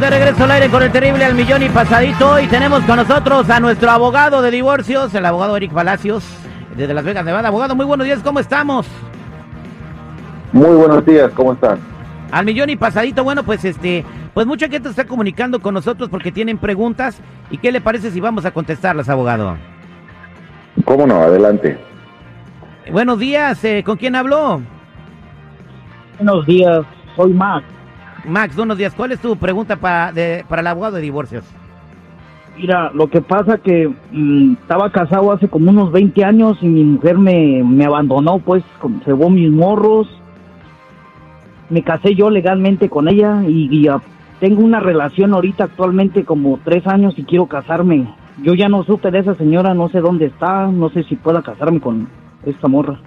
Estamos de regreso al aire con el terrible al millón y pasadito y tenemos con nosotros a nuestro abogado de divorcios, el abogado Eric Palacios, desde Las Vegas, Nevada. Abogado, muy buenos días, ¿cómo estamos? Muy buenos días, ¿cómo están? Al millón y pasadito, bueno, pues este, pues mucha gente está comunicando con nosotros porque tienen preguntas y qué le parece si vamos a contestarlas, abogado. ¿Cómo no? Adelante. Buenos días, eh, ¿con quién habló? Buenos días, soy Max. Max, buenos días. ¿Cuál es tu pregunta para, de- para el abogado de divorcios? Mira, lo que pasa que mm, estaba casado hace como unos 20 años y mi mujer me, me abandonó, pues con- llevó mis morros. Me casé yo legalmente con ella y, tengo una relación ahorita actualmente como tres años y quiero casarme. Yo ya no supe de esa señora, no sé dónde está, no sé si pueda casarme con esta morra.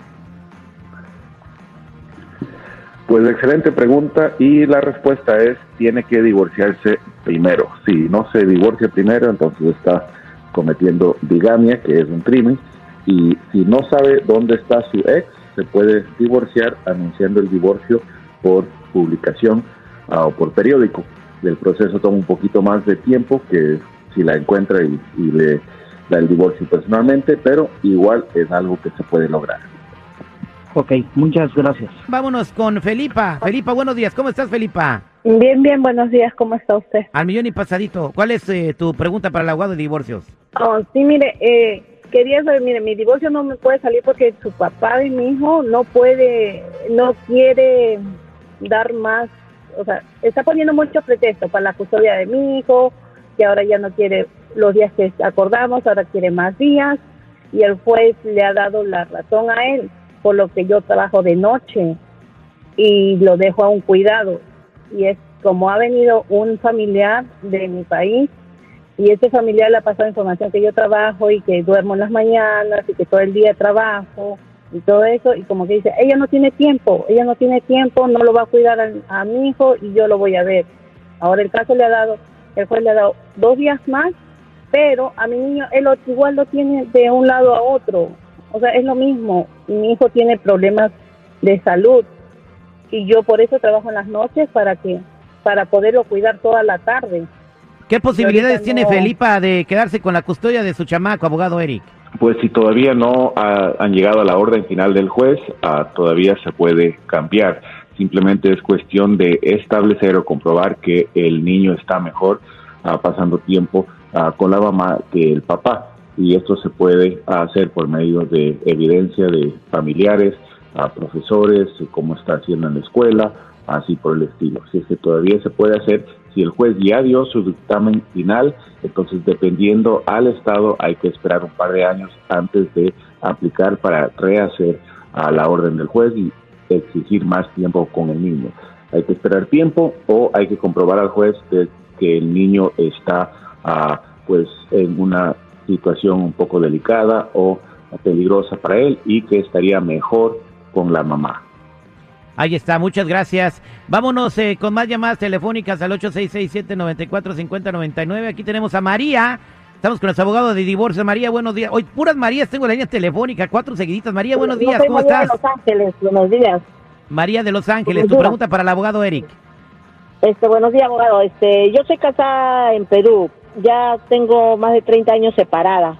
Pues excelente pregunta y la respuesta es tiene que divorciarse primero. Si no se divorcia primero, entonces está cometiendo bigamia, que es un crimen, y si no sabe dónde está su ex, se puede divorciar anunciando el divorcio por publicación ah, o por periódico. El proceso toma un poquito más de tiempo que si la encuentra y le da el divorcio personalmente, pero igual es algo que se puede lograr. Ok, muchas gracias. Vámonos con Felipa. Felipa, buenos días. ¿Cómo estás, Felipa? Bien, bien, buenos días, ¿cómo está usted? Al millón y pasadito. ¿Cuál es eh, tu pregunta para el abogado de divorcios? Oh, sí, mire, eh, quería saber, mire, mi divorcio no me puede salir porque su papá de mi hijo no puede, no quiere dar más, o sea, está poniendo muchos pretextos para la custodia de mi hijo, que ahora ya no quiere los días que acordamos, ahora quiere más días, y el juez le ha dado la razón a él, por lo que yo trabajo de noche y lo dejo a un cuidado. Y es como ha venido un familiar de mi país, y este familiar le ha pasado información que yo trabajo y que duermo en las mañanas y que todo el día trabajo y todo eso y como que dice, ella no tiene tiempo, ella no tiene tiempo, no lo va a cuidar a, a mi hijo y yo lo voy a ver. Ahora el caso le ha dado, el juez le ha dado dos días más, pero a mi niño él igual lo tiene de un lado a otro, o sea, es lo mismo, mi hijo tiene problemas de salud y yo por eso trabajo en las noches para que para poderlo cuidar toda la tarde. ¿Qué posibilidades tiene no- Felipa de quedarse con la custodia de su chamaco, abogado Eric? Pues si todavía no ah, han llegado a la orden final del juez, ah, todavía se puede cambiar. Simplemente es cuestión de establecer o comprobar que el niño está mejor ah, pasando tiempo ah, con la mamá que el papá. Y esto se puede hacer por medio de evidencia de familiares, a profesores, cómo está haciendo en la escuela, así por el estilo. Si es que todavía se puede hacer, si el juez ya dio su dictamen final, entonces dependiendo al Estado hay que esperar un par de años antes de aplicar para rehacer a la orden del juez y exigir más tiempo con el niño. Hay que esperar tiempo o hay que comprobar al juez que el niño está ah, pues en una situación un poco delicada o peligrosa para él y que estaría mejor con la mamá. Ahí está, muchas gracias. Vámonos eh, con más llamadas telefónicas al 8667-945099. Aquí tenemos a María. Estamos con nuestro abogado de divorcio. María, buenos días. Hoy puras Marías tengo en la línea telefónica, cuatro seguiditas. María, buenos días, soy ¿cómo María de? Los Ángeles, buenos días. María de Los Ángeles, tu pregunta para el abogado Eric. Este, buenos días, abogado. Este, yo soy casada en Perú. Ya tengo más de 30 años separada.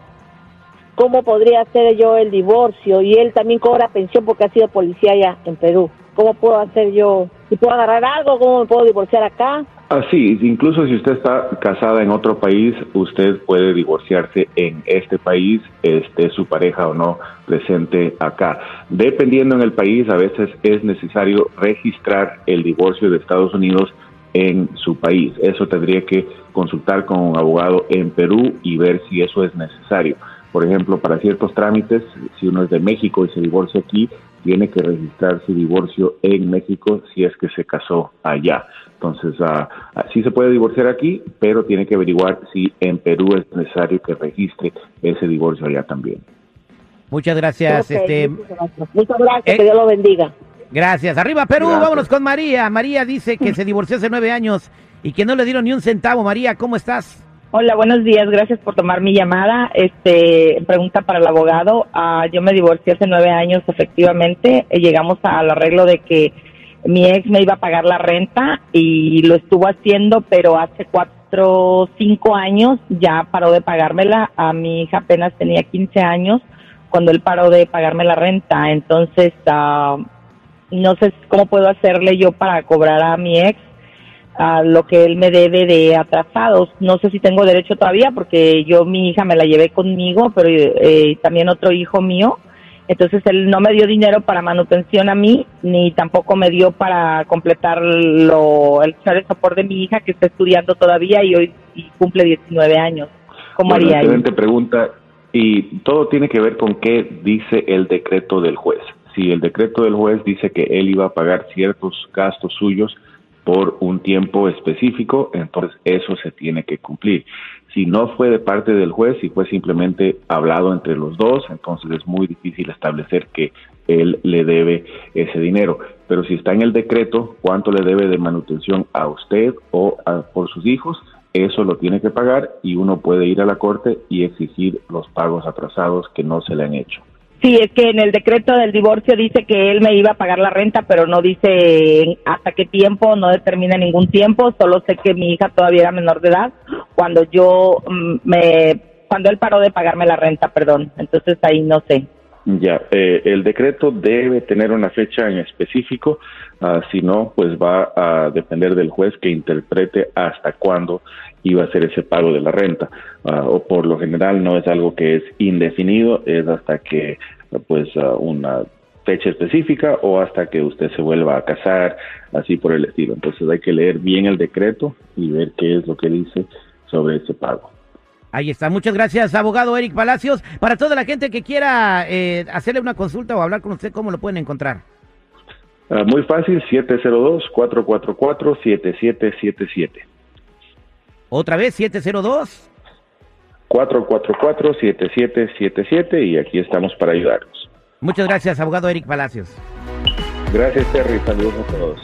¿Cómo podría hacer yo el divorcio? Y él también cobra pensión porque ha sido policía allá en Perú. ¿Cómo puedo hacer yo? Si puedo agarrar algo, ¿cómo me puedo divorciar acá? Así, incluso si usted está casada en otro país, usted puede divorciarse en este país, esté su pareja o no presente acá. Dependiendo en el país, a veces es necesario registrar el divorcio de Estados Unidos en su país. Eso tendría que consultar con un abogado en Perú y ver si eso es necesario. Por ejemplo, para ciertos trámites, si uno es de México y se divorcia aquí, tiene que registrar su divorcio en México si es que se casó allá. Entonces, ah, sí se puede divorciar aquí, pero tiene que averiguar si en Perú es necesario que registre ese divorcio allá también. Muchas gracias. Este, muchas gracias. Muchas gracias, eh, que Dios lo bendiga. gracias. Arriba Perú, Gracias. vámonos con María. María dice que se divorció hace nueve años y que no le dieron ni un centavo. María, ¿cómo estás? Hola, buenos días. Gracias por tomar mi llamada. Este, pregunta para el abogado. Ah, yo me divorcié hace nueve años, efectivamente. Eh, llegamos al arreglo de que mi ex me iba a pagar la renta y lo estuvo haciendo, pero hace cuatro, cinco años ya paró de pagármela. A mi hija apenas tenía 15 años cuando él paró de pagarme la renta. Entonces, ah, no sé cómo puedo hacerle yo para cobrar a mi ex a lo que él me debe de atrasados. No sé si tengo derecho todavía porque yo mi hija me la llevé conmigo, pero eh, también otro hijo mío. Entonces él no me dio dinero para manutención a mí, ni tampoco me dio para completar lo, el soporte de mi hija que está estudiando todavía y hoy cumple 19 años. ¿Cómo bueno, haría excelente pregunta. Y todo tiene que ver con qué dice el decreto del juez. Si el decreto del juez dice que él iba a pagar ciertos gastos suyos, por un tiempo específico, entonces eso se tiene que cumplir. Si no fue de parte del juez y fue simplemente hablado entre los dos, entonces es muy difícil establecer que él le debe ese dinero. Pero si está en el decreto cuánto le debe de manutención a usted o por sus hijos, eso lo tiene que pagar y uno puede ir a la corte y exigir los pagos atrasados que no se le han hecho. Sí, es que en el decreto del divorcio dice que él me iba a pagar la renta, pero no dice hasta qué tiempo, no determina ningún tiempo, solo sé que mi hija todavía era menor de edad cuando yo mm, me, cuando él paró de pagarme la renta, perdón, entonces ahí no sé. Ya, eh, el decreto debe tener una fecha en específico, uh, si no, pues va a depender del juez que interprete hasta cuándo iba a ser ese pago de la renta. Uh, o por lo general no es algo que es indefinido, es hasta que pues uh, una fecha específica o hasta que usted se vuelva a casar, así por el estilo. Entonces hay que leer bien el decreto y ver qué es lo que dice sobre ese pago. Ahí está. Muchas gracias, abogado Eric Palacios. Para toda la gente que quiera eh, hacerle una consulta o hablar con usted, ¿cómo lo pueden encontrar? Uh, muy fácil, 702-444-7777. Otra vez, 702. 444-7777 y aquí estamos para ayudarlos. Muchas gracias, abogado Eric Palacios. Gracias, Terry. Saludos a todos.